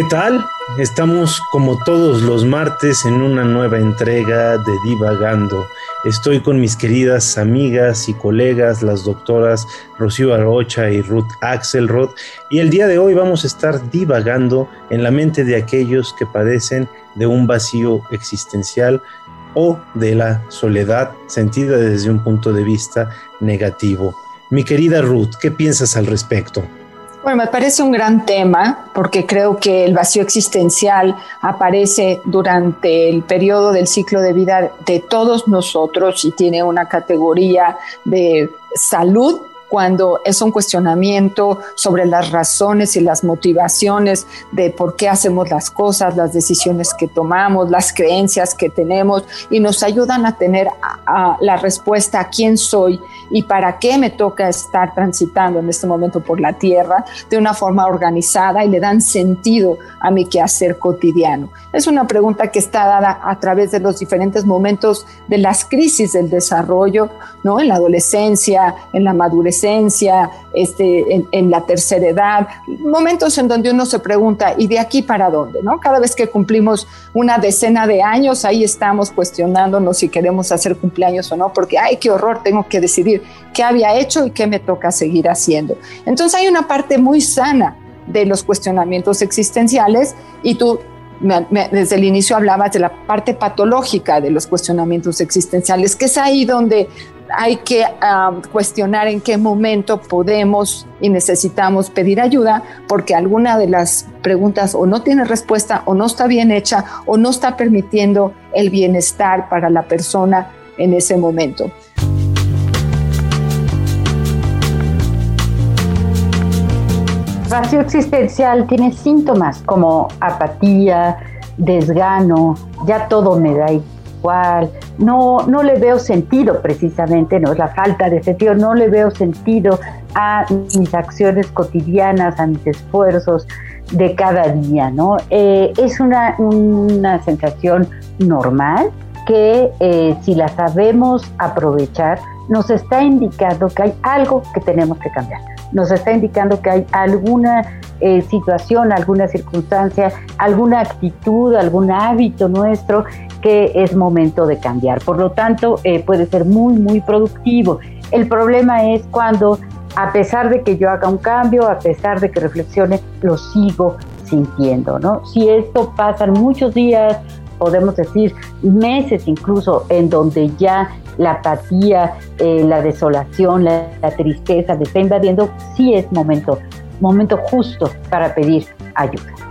¿Qué tal? Estamos como todos los martes en una nueva entrega de Divagando. Estoy con mis queridas amigas y colegas, las doctoras Rocío Arocha y Ruth Axelrod, y el día de hoy vamos a estar divagando en la mente de aquellos que padecen de un vacío existencial o de la soledad sentida desde un punto de vista negativo. Mi querida Ruth, ¿qué piensas al respecto? Bueno, me parece un gran tema porque creo que el vacío existencial aparece durante el periodo del ciclo de vida de todos nosotros y tiene una categoría de salud cuando es un cuestionamiento sobre las razones y las motivaciones de por qué hacemos las cosas, las decisiones que tomamos, las creencias que tenemos y nos ayudan a tener la respuesta a quién soy y para qué me toca estar transitando en este momento por la tierra de una forma organizada y le dan sentido a mi quehacer cotidiano. Es una pregunta que está dada a través de los diferentes momentos de las crisis del desarrollo, ¿no? En la adolescencia, en la madurez este, en, la tercera edad, momentos en donde uno se pregunta, ¿y de aquí para dónde? ¿no? Cada vez que cumplimos una decena de años, ahí estamos cuestionándonos si queremos hacer cumpleaños o no, porque, ay, qué horror, tengo que decidir qué había hecho y qué me toca seguir haciendo. Entonces hay una parte muy sana de los cuestionamientos existenciales y tú desde el inicio hablabas de la parte patológica de los cuestionamientos existenciales, que es ahí donde hay que cuestionar en qué momento podemos y necesitamos pedir ayuda porque alguna de las preguntas o no tiene respuesta o no está bien hecha o no está permitiendo el bienestar para la persona en ese momento. vacío existencial tiene síntomas como apatía, desgano, ya todo me da igual, no, no le veo sentido precisamente, no es la falta de sentido, no le veo sentido a mis acciones cotidianas, a mis esfuerzos de cada día, ¿no? Eh, es una, una sensación normal que eh, si la sabemos aprovechar, nos está indicando que hay algo que tenemos que cambiar. Nos está indicando que hay alguna eh, situación, alguna circunstancia, alguna actitud, algún hábito nuestro que es momento de cambiar. Por lo tanto, eh, puede ser muy, muy productivo. El problema es cuando, a pesar de que yo haga un cambio, a pesar de que reflexione, lo sigo sintiendo, ¿no? Si esto pasa muchos días, podemos decir meses incluso, en donde ya la apatía, eh, la desolación, la, tristeza me está invadiendo, sí es momento, momento justo para pedir ayuda.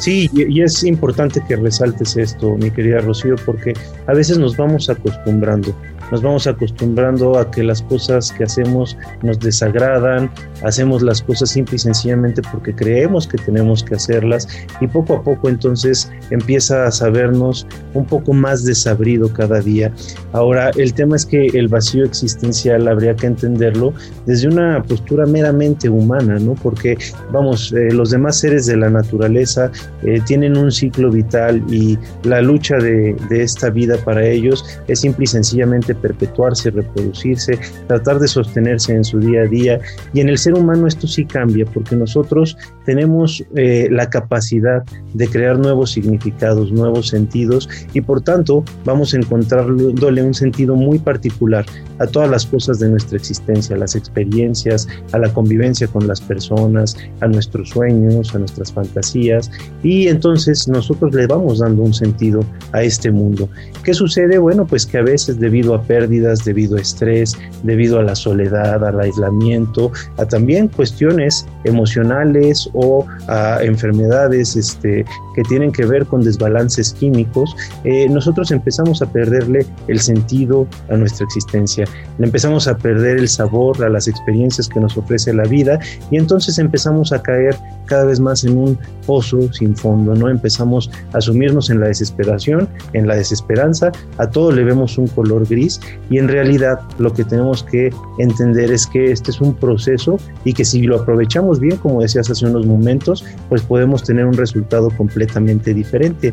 Sí, y es importante que resaltes esto, mi querida Rocío, porque a veces nos vamos acostumbrando nos vamos acostumbrando a que las cosas que hacemos nos desagradan, hacemos las cosas simple y sencillamente porque creemos que tenemos que hacerlas y poco a poco entonces empieza a sabernos un poco más desabrido cada día. Ahora, el tema es que el vacío existencial habría que entenderlo desde una postura meramente humana, ¿no? Porque, vamos, eh, los demás seres de la naturaleza eh, tienen un ciclo vital y la lucha de, de esta vida para ellos es simple y sencillamente perpetuarse, reproducirse, tratar de sostenerse en su día a día. Y en el ser humano esto sí cambia, porque nosotros tenemos eh, la capacidad de crear nuevos significados, nuevos sentidos, y por tanto vamos a encontrarle un sentido muy particular a todas las cosas de nuestra existencia, a las experiencias, a la convivencia con las personas, a nuestros sueños, a nuestras fantasías, y entonces nosotros le vamos dando un sentido a este mundo. ¿Qué sucede? Bueno, pues que a veces debido a pérdidas, debido a estrés, debido a la soledad, al aislamiento, a también cuestiones emocionales o a enfermedades este, que tienen que ver con desbalances químicos, eh, nosotros empezamos a perderle el sentido a nuestra existencia, empezamos a perder el sabor a las experiencias que nos ofrece la vida y entonces empezamos a caer cada vez más en un pozo sin fondo, ¿no? Empezamos a sumirnos en la desesperación, en la desesperanza, a todo le vemos un color gris y en realidad lo que tenemos que entender es que este es un proceso y que si lo aprovechamos bien, como decías hace unos momentos, pues podemos tener un resultado completamente diferente.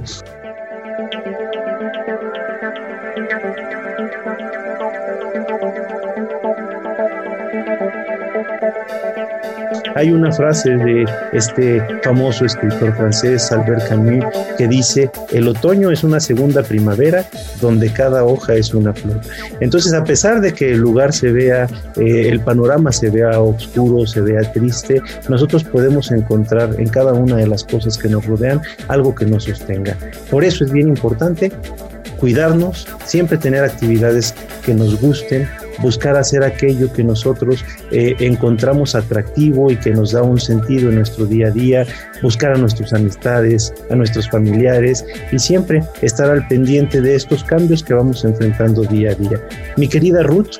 Hay una frase de este famoso escritor francés Albert Camus que dice, el otoño es una segunda primavera donde cada hoja es una flor. Entonces, a pesar de que el lugar se vea, eh, el panorama se vea oscuro, se vea triste, nosotros podemos encontrar en cada una de las cosas que nos rodean algo que nos sostenga. Por eso es bien importante cuidarnos, siempre tener actividades que nos gusten, buscar hacer aquello que nosotros eh, encontramos atractivo y que nos da un sentido en nuestro día a día, buscar a nuestras amistades, a nuestros familiares y siempre estar al pendiente de estos cambios que vamos enfrentando día a día. Mi querida Ruth,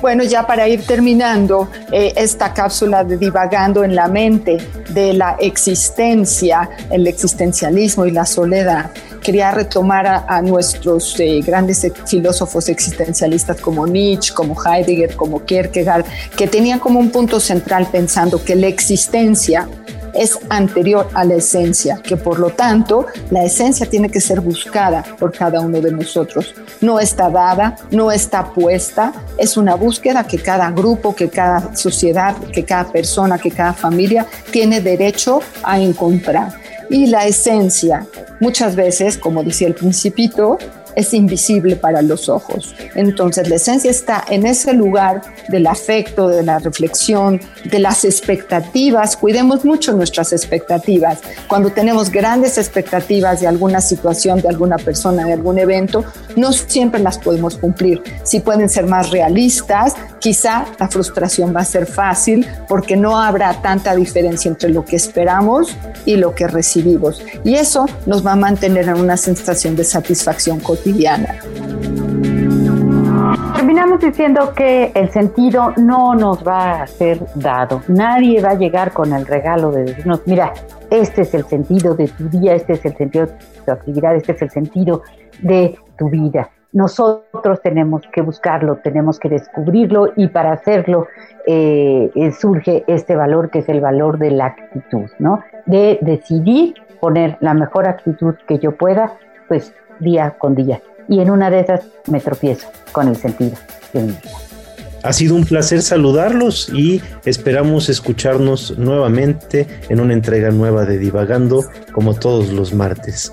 bueno, ya para ir terminando eh, esta cápsula de divagando en la mente de la existencia, el existencialismo y la soledad, quería retomar a, nuestros eh, grandes filósofos existencialistas como Nietzsche, como Heidegger, como Kierkegaard, que tenían como un punto central pensando que la existencia es anterior a la esencia, que por lo tanto la esencia tiene que ser buscada por cada uno de nosotros. No está dada, no está puesta, es una búsqueda que cada grupo, que cada sociedad, que cada persona, que cada familia tiene derecho a encontrar. Y la esencia, muchas veces, como decía el principito, es invisible para los ojos. Entonces la esencia está en ese lugar del afecto, de la reflexión, de las expectativas. Cuidemos mucho nuestras expectativas. Cuando tenemos grandes expectativas de alguna situación, de alguna persona, de algún evento, no siempre las podemos cumplir. Si pueden ser más realistas, quizá la frustración va a ser fácil porque no habrá tanta diferencia entre lo que esperamos y lo que recibimos. Y eso nos va a mantener en una sensación de satisfacción cotidiana. Terminamos diciendo que el sentido no nos va a ser dado. Nadie va a llegar con el regalo de decirnos, mira, este es el sentido de tu día, este es el sentido de tu actividad, este es el sentido de tu vida nosotros tenemos que buscarlo, tenemos que descubrirlo y para hacerlo eh, eh, surge este valor que es el valor de la actitud, ¿no? De decidir poner la mejor actitud que yo pueda, pues día con día. Y en una de esas me tropiezo con el sentido de mi vida. Ha sido un placer saludarlos y esperamos escucharnos nuevamente en una entrega nueva de Divagando como todos los martes.